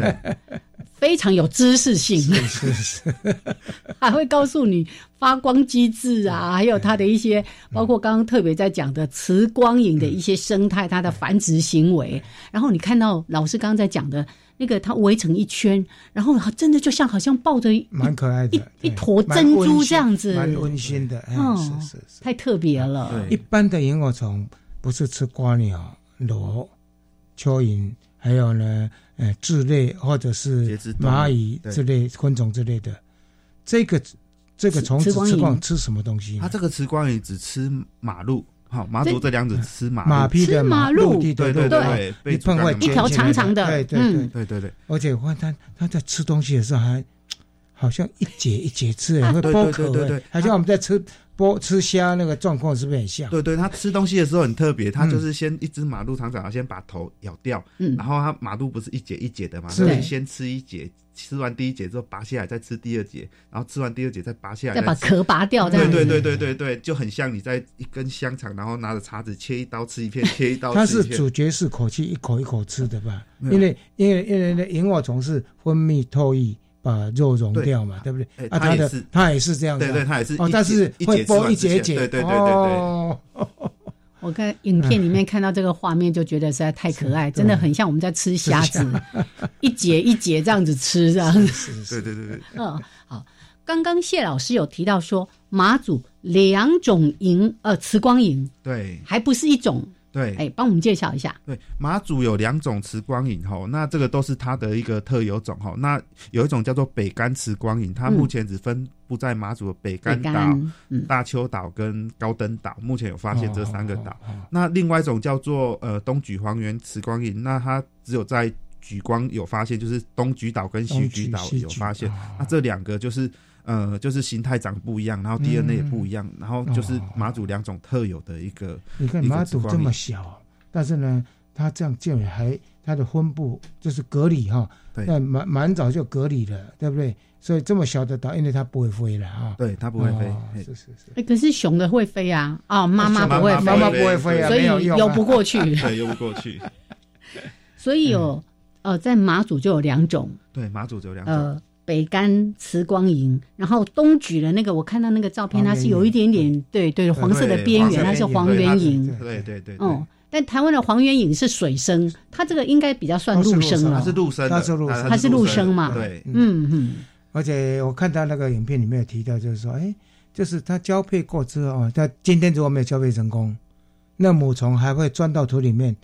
非常有知识性，是是，[LAUGHS] 还会告诉你发光机制啊，还有它的一些，包括刚刚特别在讲的磁光影的一些生态，它的繁殖行为。然后你看到老师刚刚在讲的那个，它围成一圈，然后真的就像好像抱着蛮可爱的一一坨珍珠这样子，蛮温馨的。嗯，是是是，太特别了。一般的萤火虫不是吃瓜鸟、螺、蚯蚓，还有呢。呃，蛀类或者是蚂蚁之类昆虫之类的，这个这个虫子吃光吃什么东西？它这个吃光也只吃马路，好马祖这两子吃马马匹的马路，对对对对，被碰坏一条长长的，对对对对对对。而且我看它它在吃东西的时候还好像一节一节吃，会剥壳，对对好像我们在吃剥吃虾那个状况是不是很像？对对，它吃东西的时候很特别，它就是先一只马路长长，先把头咬掉，嗯，然后它马路不是一节一节的嘛，所以先吃一节，吃完第一节之后拔下来，再吃第二节，然后吃完第二节再拔下来，再把壳拔掉，对对对对对对，就很像你在一根香肠，然后拿着叉子切一刀吃一片，切一刀。它是主角是口气一口一口吃的吧？因为因为因为那萤火虫是分泌唾液。把肉溶掉嘛，对不对？啊，他的他也是这样，对对，它也是哦，但是会剥一节节，对对对对对。我看影片里面看到这个画面，就觉得实在太可爱，真的很像我们在吃虾子，[LAUGHS] 一节一节这样子吃，这样子。对对对对。嗯，好，刚刚谢老师有提到说马祖两种银呃磁光银，对，还不是一种。对，哎，帮我们介绍一下。对，马祖有两种磁光影哈，那这个都是它的一个特有种哈。那有一种叫做北干磁光影，它目前只分布在马祖的北干岛、大丘岛跟高登岛，目前有发现这三个岛。那另外一种叫做呃东举黄原慈光影，那它只有在举光有发现，就是东举岛跟西举岛有发现。那这两个就是。呃，就是形态长不一样，然后 DNA 也不一样，然后就是马祖两种特有的一个。你看马祖这么小，但是呢，它这样建还它的分布就是隔离哈，那蛮蛮早就隔离了，对不对？所以这么小的岛，因为它不会飞了啊。对，它不会飞。是是是。哎，可是熊的会飞啊！哦，妈妈不会，妈妈不会飞啊，所以游不过去。[LAUGHS] 对，游不过去。[LAUGHS] 所以有呃，在马祖就有两种。对，马祖就有两种。呃北干慈光银，然后东莒的那个，我看到那个照片，它是有一点点对对黄色的边缘，它是黄圆银。对对对。哦，但台湾的黄缘影是水生，它这个应该比较算陆生了。它是陆生，它是陆生，它是陆生嘛？对，嗯嗯。而且我看到那个影片里面有提到，就是说，哎，就是它交配过之后，它今天如果没有交配成功，那母虫还会钻到土里面。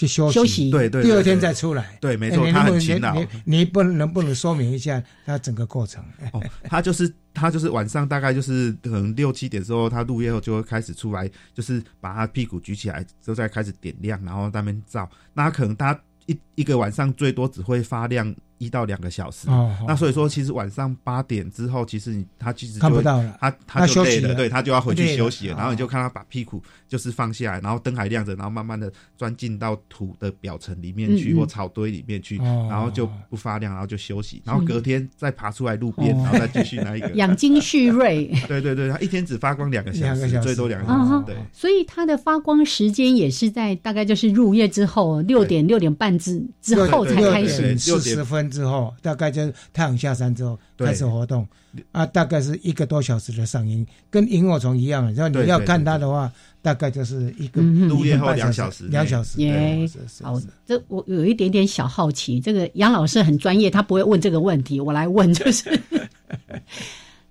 去休息，对对，第二天再出来，对，没错，他很勤劳。你不能能不能说明一下他整个过程？哦，他就是他就是晚上大概就是可能六七点之后，他入夜后就会开始出来，就是把他屁股举起来，就再开始点亮，然后那边照。那可能他一一个晚上最多只会发亮。一到两个小时，那所以说，其实晚上八点之后，其实你他其实看不到了，他他就累了，对他就要回去休息了。然后你就看他把屁股就是放下来，然后灯还亮着，然后慢慢的钻进到土的表层里面去或草堆里面去，然后就不发亮，然后就休息，然后隔天再爬出来路边，然后再继续那一个 [LAUGHS] 养精蓄锐。[LAUGHS] 对对对，他一天只发光两个小时，最多两个小时。对，所以它的发光时间也是在大概就是入夜之后六点六点半之之后才开始四十分。之后大概就是太阳下山之后开始活动，啊，大概是一个多小时的上映，跟萤火虫一样。然后你要看它的话，大概就是一个入夜后两小时，两小时。耶，好，这我有一点点小好奇，这个杨老师很专业，他不会问这个问题，我来问就是。[LAUGHS]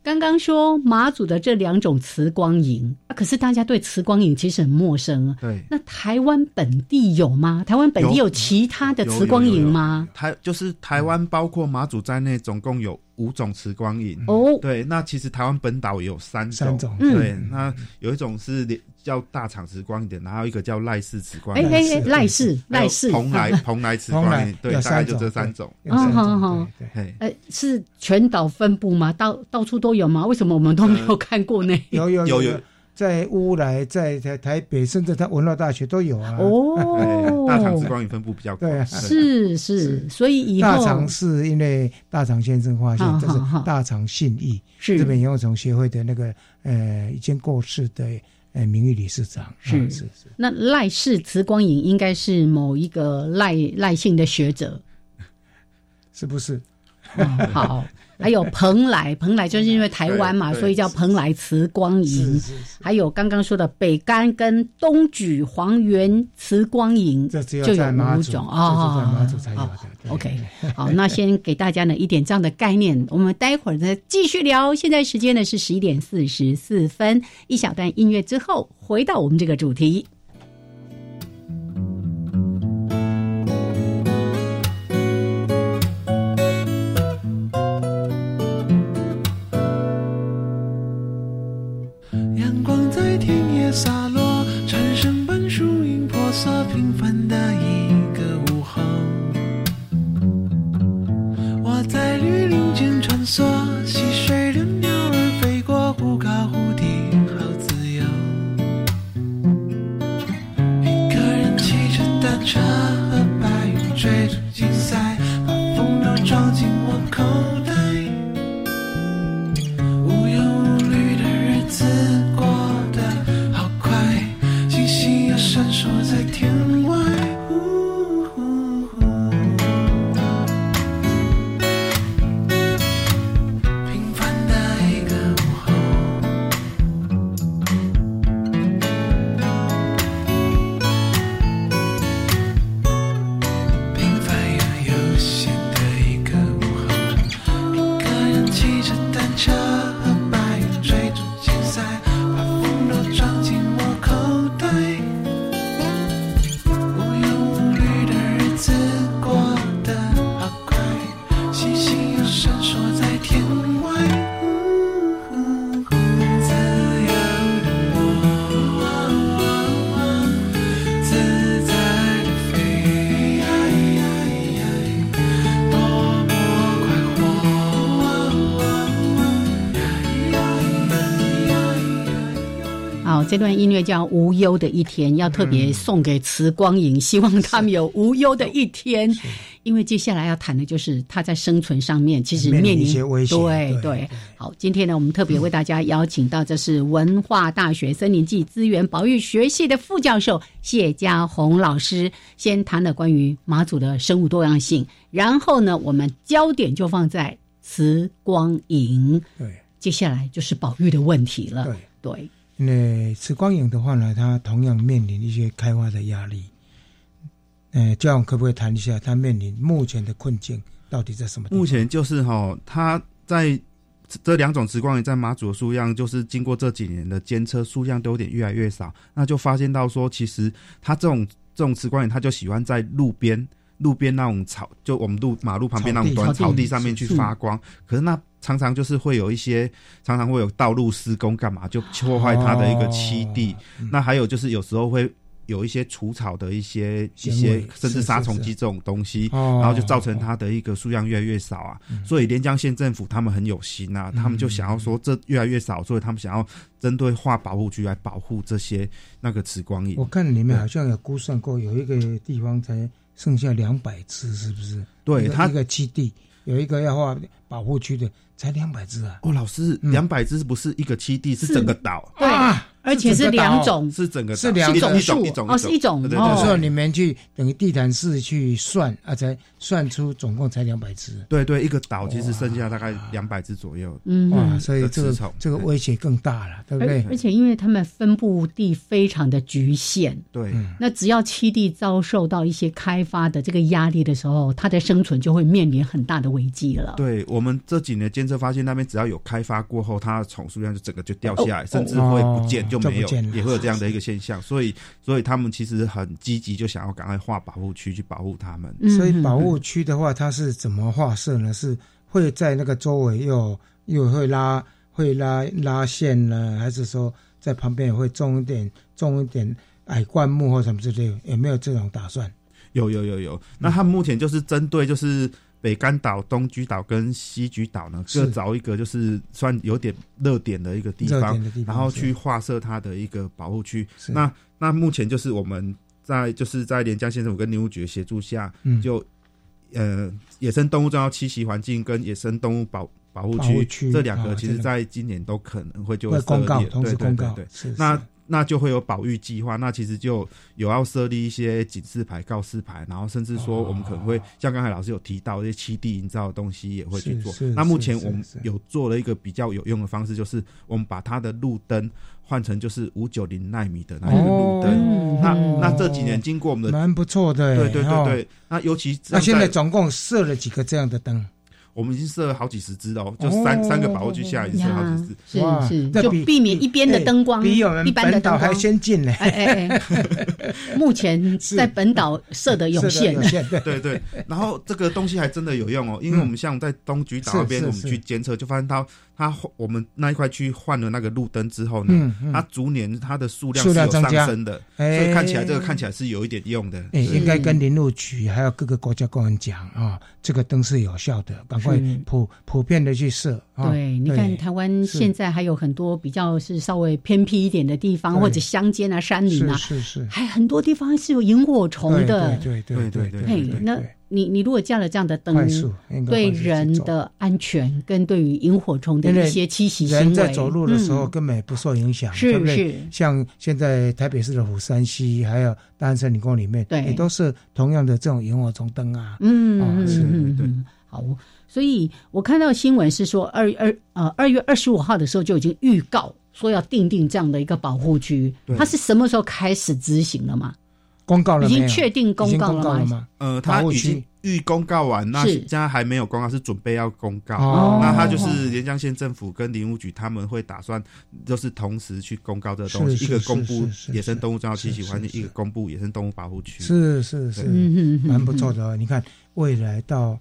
刚刚说马祖的这两种磁光银，可是大家对磁光影其实很陌生啊。对，那台湾本地有吗？台湾本地有其他的磁光影吗？台就是台湾，包括马祖在内，总共有。五种磁光影哦，对，那其实台湾本岛有三种，对，那有一种是叫大厂磁光影，然后一个叫赖氏磁光，哎哎哎，赖氏赖氏，蓬莱蓬莱磁光影，对，大概就这三种，好好好，对，呃，是全岛分布吗？到到处都有吗？为什么我们都没有看过呢？有有有有。在乌来，在台台北，甚至他文化大学都有啊。哦，[LAUGHS] 大肠之光影分布比较对，是是，所以以后大肠是因为大肠先生发现，这是大肠信义，是日本萤火虫协会的那个呃已经过世的呃名誉理事长。是是是。那赖氏慈光影应该是某一个赖赖姓的学者，是不是？好。[LAUGHS] 还有蓬莱，蓬莱就是因为台湾嘛，所以叫蓬莱慈光营。还有刚刚说的北干跟东莒黄源慈光营，就有五种哦。好，OK，好，那先给大家呢一点这样的概念，我们待会儿再继续聊。现在时间呢是十一点四十四分，一小段音乐之后，回到我们这个主题。说，溪这段音乐叫《无忧的一天》，要特别送给慈光影，希望他们有无忧的一天。因为接下来要谈的就是他在生存上面其实面临一些威胁。对对，好，今天呢，我们特别为大家邀请到这是文化大学森林暨资源保育学系的副教授谢家红老师，先谈了关于马祖的生物多样性，然后呢，我们焦点就放在慈光影。对，接下来就是保育的问题了。对对，那慈光影的话呢，它同样面临一些开发的压力。呃，教授可不可以谈一下他面临目前的困境到底在什么？目前就是哈，他在这两种磁光影在马祖的数量，就是经过这几年的监测，数量都有点越来越少。那就发现到说，其实它这种这种磁光影，它就喜欢在路边路边那种草，就我们路马路旁边那种短草地上面去发光。可是那常常就是会有一些，常常会有道路施工干嘛，就破坏它的一个栖地。那还有就是有时候会。有一些除草的一些一些，甚至杀虫剂这种东西，然后就造成它的一个数量越来越少啊。所以连江县政府他们很有心啊，他们就想要说这越来越少，所以他们想要针对划保护区来保护这些那个紫光影。我看你们好像有估算过，有一个地方才剩下两百只，是不是？对，它一个基地有一个要划保护区的，才两百只啊。哦，老师，两百只不是一个基地，是整个岛。对。而且是两种，是整个是两种一种一种哦，是一种。有时候你们去等于地毯式去算啊，才算出总共才两百只。对对，一个岛其实剩下大概两百只左右。嗯，哇，所以这个这个威胁更大了，对不对？而且因为他们分布地非常的局限，对，那只要栖地遭受到一些开发的这个压力的时候，它的生存就会面临很大的危机了。对我们这几年监测发现，那边只要有开发过后，它的宠数量就整个就掉下来，甚至会不见。就没有，也会有这样的一个现象，所以，所以他们其实很积极，就想要赶快划保护区去保护他们。所以保护区的话，它是怎么划设呢？是会在那个周围又又会拉会拉拉线呢，还是说在旁边也会种一点种一点矮灌木或什么之类？有没有这种打算？有有有有。那他们目前就是针对就是。北干岛、东莒岛跟西莒岛呢，各找一个就是算有点热点的一个地方，然后去划设它的一个保护区。那那目前就是我们在就是在连江县政府跟林务局的协助下，就呃野生动物重要栖息环境跟野生动物保保护区这两个，其实在今年都可能会就公告，同时公告对。那那就会有保育计划，那其实就有要设立一些警示牌、告示牌，然后甚至说我们可能会像刚才老师有提到一些七地营造的东西也会去做。那目前我们有做了一个比较有用的方式，就是我们把它的路灯换成就是五九零纳米的那个路灯。那那这几年经过我们的蛮不错的，对对对对。那尤其那现在总共设了几个这样的灯？我们已经设了好几十只哦，就三三个保护区下来，设好几只，是是，就避免一边的灯光比我们本岛还先进呢。哎哎哎，[LAUGHS] 目前在本岛设的有限，对。对。然后这个东西还真的有用哦，因为我们像在东莒岛那边，我们去监测，就发现它。它我们那一块区换了那个路灯之后呢，它逐年它的数量是有上升的，所以看起来这个看起来是有一点用的。应该跟林路局还有各个国家公安讲啊，这个灯是有效的，赶快普普遍的去设。对，你看台湾现在还有很多比较是稍微偏僻一点的地方，或者乡间啊、山林啊，是是，还很多地方是有萤火虫的。对对对对对。那。你你如果架了这样的灯，对人的安全跟对于萤火虫的一些栖息人在走路的时候根本不受影响，是不是？像现在台北市的虎山西，还有大安森林公园里面，也都是同样的这种萤火虫灯啊。嗯嗯嗯，好。所以我看到新闻是说，二二呃二月二十五号的时候就已经预告说要定定这样的一个保护区，它是什么时候开始执行的吗？公告了已经确定公告了吗？呃，他已经预公告完，那现在还没有公告，是准备要公告。那他就是连江县政府跟林务局他们会打算，就是同时去公告这个东西，一个公布野生动物重要栖息环境，一个公布野生动物保护区。是是是，蛮不错的。你看，未来到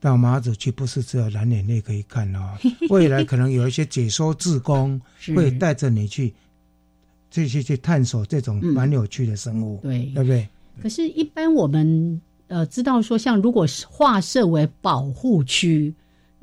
到马祖去，不是只有蓝眼泪可以看哦，[LAUGHS] 未来可能有一些解说志工会带着你去。这些去探索这种蛮有趣的生物，对对不对？可是，一般我们呃知道说，像如果是划设为保护区，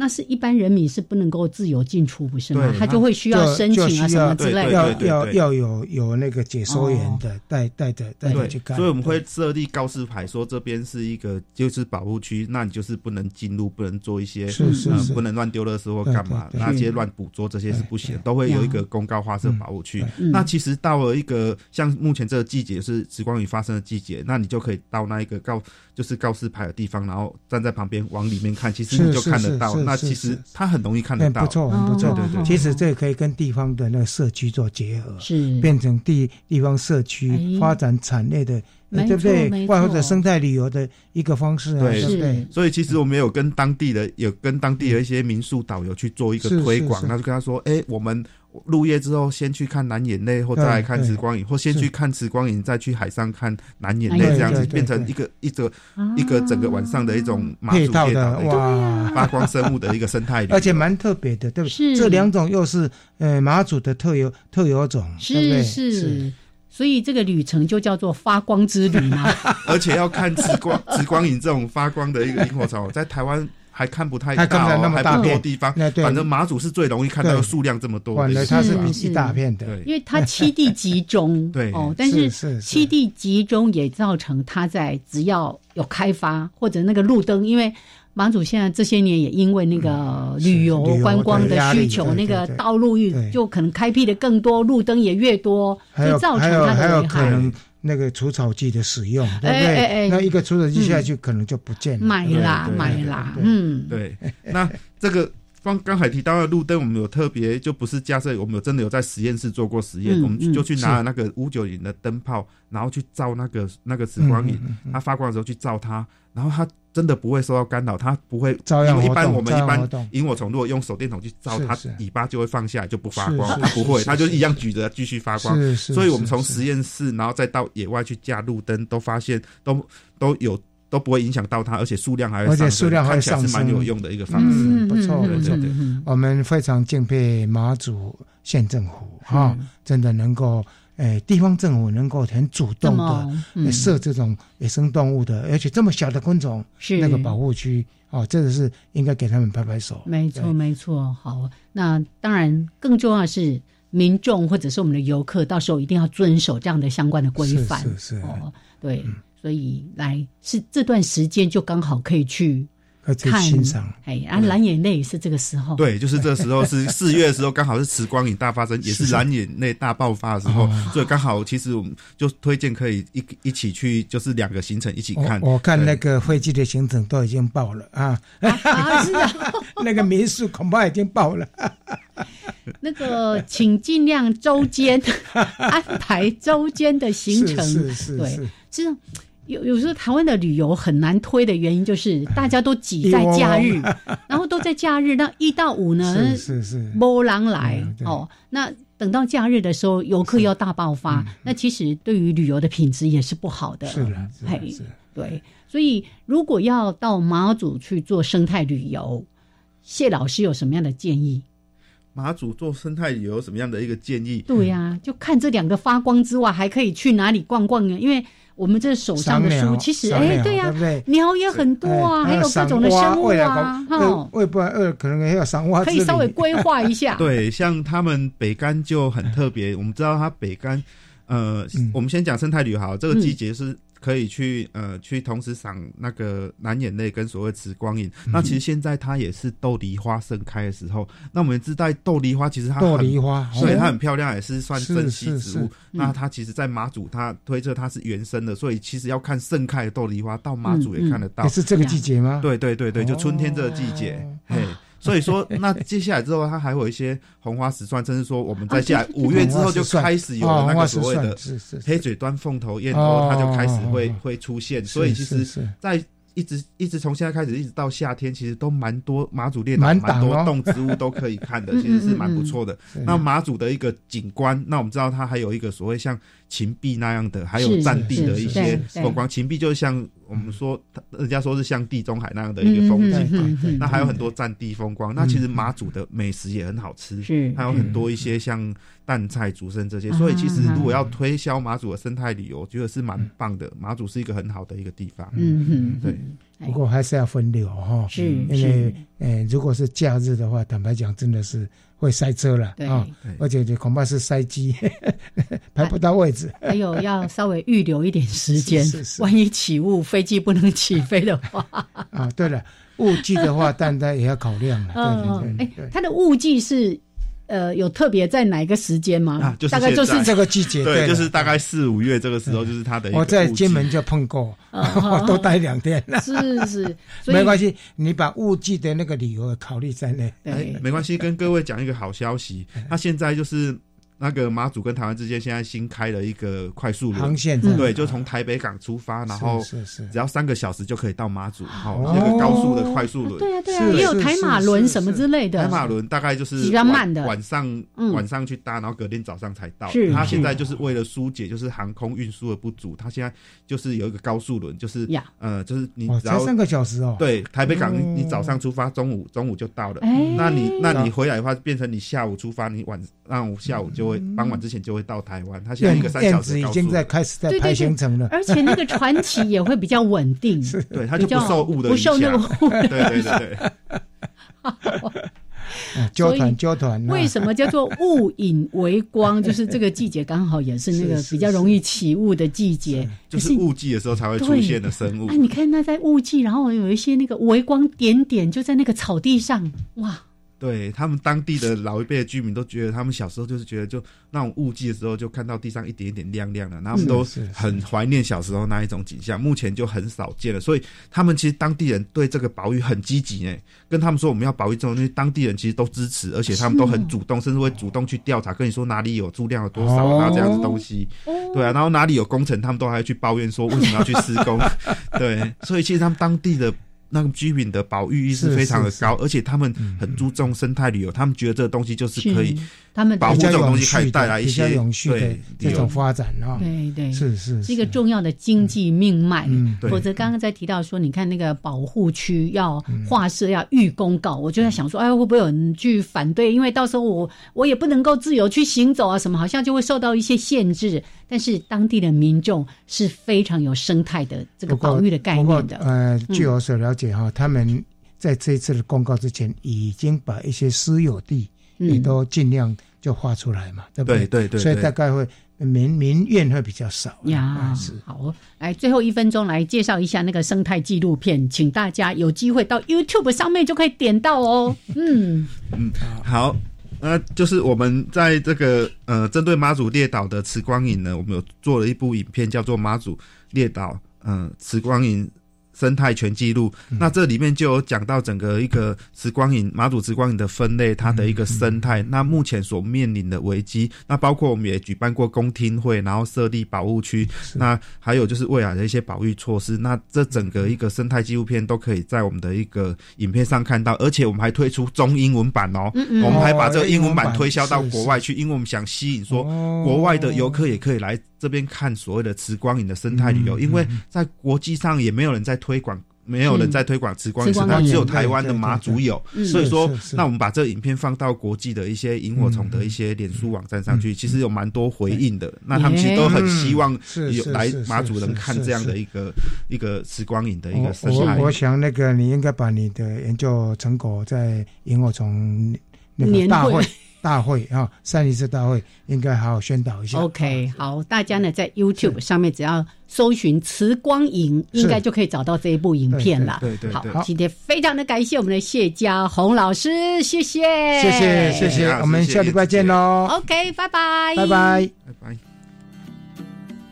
那是一般人民是不能够自由进出，不是吗？他就会需要申请啊什么之类的，要要要有有那个解说员的带带着带着去看。所以我们会设立告示牌，说这边是一个就是保护区，那你就是不能进入，不能做一些是是是，不能乱丢垃圾或干嘛，那些乱捕捉这些是不行，都会有一个公告画设保护区。那其实到了一个像目前这个季节是时光雨发生的季节，那你就可以到那一个告就是告示牌的地方，然后站在旁边往里面看，其实你就看得到。那其实它很容易看得到，不错，很不错。对对，其实这也可以跟地方的那个社区做结合，是变成地地方社区发展产业的，对不对？或者生态旅游的一个方式，对不对？所以其实我们有跟当地的有跟当地的一些民宿导游去做一个推广，那就跟他说，哎，我们。入夜之后，先去看蓝眼泪，或再来看紫光影，或先去看紫光影，再去海上看蓝眼泪，这样子变成一个一个一个整个晚上的一种配套的哇。发光生物的一个生态，而且蛮特别的，对不对？这两种又是呃马祖的特有特有种，是。是，所以这个旅程就叫做发光之旅嘛。[LAUGHS] 而且要看紫光紫光影这种发光的一个萤火虫，在台湾。还看不太到，还那么大片。地方。反正马祖是最容易看到数量这么多。反正它是一大片的，因为它七地集中。[LAUGHS] 对。哦，但是七地集中也造成它在只要有开发或者那个路灯，因为马祖现在这些年也因为那个旅游观光的需求，那个道路越就可能开辟的更多，路灯也越多，就造成它的危害。那个除草剂的使用，对不对？那一个除草剂下去，可能就不见了。买啦，买啦，嗯，对。那这个刚刚才提到的路灯，我们有特别，就不是架设，我们有真的有在实验室做过实验，我们就去拿了那个五九零的灯泡，然后去照那个那个紫光影，它发光的时候去照它，然后它。真的不会受到干扰，它不会。因为一般我们一般萤火虫如果用手电筒去照它，尾巴就会放下来，就不发光。它不会，它就一样举着继续发光。所以我们从实验室，然后再到野外去架路灯，都发现都都有都不会影响到它，而且数量还会上数量还看起来是蛮有用的一个方式。不错不错，我们非常敬佩马祖县政府哈，真的能够。哎，地方政府能够很主动的设这种野生动物的，而且这么小的昆虫是那个保护区哦，真的是应该给他们拍拍手。没错，没错。好，那当然更重要是民众或者是我们的游客，到时候一定要遵守这样的相关的规范。是是哦，对，所以来是这段时间就刚好可以去。看欣赏，哎，啊，蓝眼泪是这个时候，对，就是这时候是 [LAUGHS] 四月的时候，刚好是磁光影大发生，也是 [LAUGHS] 蓝眼泪大爆发的时候，所以刚好其实我们就推荐可以一一起去，就是两个行程一起看。我看那个飞机的行程都已经爆了啊，是啊，[LAUGHS] 那个民宿恐怕已经爆了。那个，请尽量周间安排周间的行程，是是是，是。有有时候台湾的旅游很难推的原因，就是大家都挤在假日，[LAUGHS] 然后都在假日。那一到五呢，是是是波浪来哦。那等到假日的时候，游客要大爆发，那其实对于旅游的品质也是不好的。是的，嘿，对。所以如果要到马祖去做生态旅游，谢老师有什么样的建议？马祖做生态旅游什么样的一个建议？对呀，就看这两个发光之外，还可以去哪里逛逛呢？因为我们这手上的书，其实哎，对呀，鸟也很多啊，还有各种的生物啊，哈。会不会呃，可能还有赏花，可以稍微规划一下。[LAUGHS] 对，像他们北干就很特别，我们知道它北干，呃，我们先讲生态旅游好，这个季节是。可以去呃去同时赏那个蓝眼泪跟所谓紫光影。那其实现在它也是豆梨花盛开的时候。那我们知道豆梨花其实它豆梨花，所以它很漂亮，也是算珍稀植物。那它其实，在马祖它推测它是原生的，所以其实要看盛开的豆梨花，到马祖也看得到。是这个季节吗？对对对对，就春天这个季节，嘿。所以说，那接下来之后，它还会有一些红花石蒜，甚至说，我们在下五月之后就开始有了那个所谓的黑嘴端凤头燕鸥，它就开始会会出现。所以其实，在一直一直从现在开始一直到夏天，其实都蛮多马祖列岛蛮多动植物都可以看的，[LAUGHS] 其实是蛮不错的。那马祖的一个景观，那我们知道它还有一个所谓像秦壁那样的，还有战地的一些风光。秦壁就像。我们说，人家说是像地中海那样的一个风景，那还有很多战地风光。那其实马祖的美食也很好吃，还有很多一些像淡菜、竹笙这些。所以其实如果要推销马祖的生态旅游，我觉得是蛮棒的。马祖是一个很好的一个地方。嗯嗯，对。不过还是要分流哈，是，因为呃，如果是假日的话，坦白讲，真的是会塞车了啊，而且恐怕是塞机，[LAUGHS] 排不到位置。还有要稍微预留一点时间，万一起雾，飞机不能起飞的话。[LAUGHS] 啊，对了，雾季的话，但它也要考量了。对对对，它的雾季是。呃，有特别在哪一个时间吗？啊，大概就是这个季节，对，就是大概四五月这个时候，就是它的。我在金门就碰过，[LAUGHS] 我都待两天。是 [LAUGHS] 是，[LAUGHS] 没关系，你把雾季的那个理由考虑在内。对，没关系。跟各位讲一个好消息，他现在就是。那个马祖跟台湾之间现在新开了一个快速航线，对，就从台北港出发，然后只要三个小时就可以到马祖，好，那个高速的快速轮，对啊对啊，也有台马轮什么之类的。台马轮大概就是比较慢的，晚上晚上去搭，然后隔天早上才到。是，他现在就是为了疏解就是航空运输的不足，他现在就是有一个高速轮，就是呃，就是你只要三个小时哦，对，台北港你早上出发，中午中午就到了，那你那你回来的话，变成你下午出发，你晚上午下午就会傍晚之前就。会到台湾，他现在一个三小时已经在开始在排行程了，而且那个传奇也会比较稳定，[LAUGHS] 对，它就不受雾的不受那个雾，对对对。交团交团，为什么叫做雾隐为光？就是这个季节刚好也是那个 [LAUGHS] 比较容易起雾的季节，就是雾季的时候才会出现的生物。哎，你看那在雾季，然后有一些那个微光点点就在那个草地上，哇！对他们当地的老一辈的居民都觉得，他们小时候就是觉得，就那种雾季的时候，就看到地上一点一点亮亮的，然后他们都很怀念小时候那一种景象。目前就很少见了，所以他们其实当地人对这个保育很积极诶。跟他们说我们要保育这种东西，当地人其实都支持，而且他们都很主动，甚至会主动去调查，跟你说哪里有住量有多少然后这样子东西。对啊，然后哪里有工程，他们都还去抱怨说为什么要去施工。[LAUGHS] 对，所以其实他们当地的。那个居民的保育意识非常的高，而且他们很注重生态旅游，他们觉得这个东西就是可以，他们保护这种东西可以带来一些对这种发展啊，对对，是是是一个重要的经济命脉。否则刚刚在提到说，你看那个保护区要划设要预公告，我就在想说，哎，会不会有人去反对？因为到时候我我也不能够自由去行走啊，什么好像就会受到一些限制。但是当地的民众是非常有生态的这个保育的概念的。呃，据我所了解哈，他们在这一次的公告之前，已经把一些私有地也都尽量就画出来嘛，对不对？对对。所以大概会民民怨会比较少呀。是好，来最后一分钟来介绍一下那个生态纪录片，请大家有机会到 YouTube 上面就可以点到哦。嗯 [LAUGHS] 嗯，好。那就是我们在这个呃，针对妈祖列岛的慈光影呢，我们有做了一部影片，叫做《妈祖列岛嗯慈光影》。生态全记录，那这里面就有讲到整个一个慈光影马祖慈光影的分类，它的一个生态。那目前所面临的危机，那包括我们也举办过公听会，然后设立保护区，那还有就是未来的一些保育措施。那这整个一个生态纪录片都可以在我们的一个影片上看到，而且我们还推出中英文版哦，我们还把这个英文版推销到国外去，因为我们想吸引说国外的游客也可以来。这边看所谓的慈光影的生态旅游，因为在国际上也没有人在推广，没有人在推广慈光影生态，只有台湾的马祖有。所以说，那我们把这个影片放到国际的一些萤火虫的一些脸书网站上去，其实有蛮多回应的。那他们其实都很希望有来马祖人看这样的一个一个慈光影的一个生态。我我想那个你应该把你的研究成果在萤火虫那个大会。大会啊，上一次大会应该好好宣导一下。OK，好，大家呢在 YouTube 上面只要搜寻“慈光影”，应该就可以找到这一部影片了。对对好，今天非常的感谢我们的谢家红老师，谢谢，谢谢谢谢，我们下礼拜见喽。OK，拜拜，拜拜，拜拜。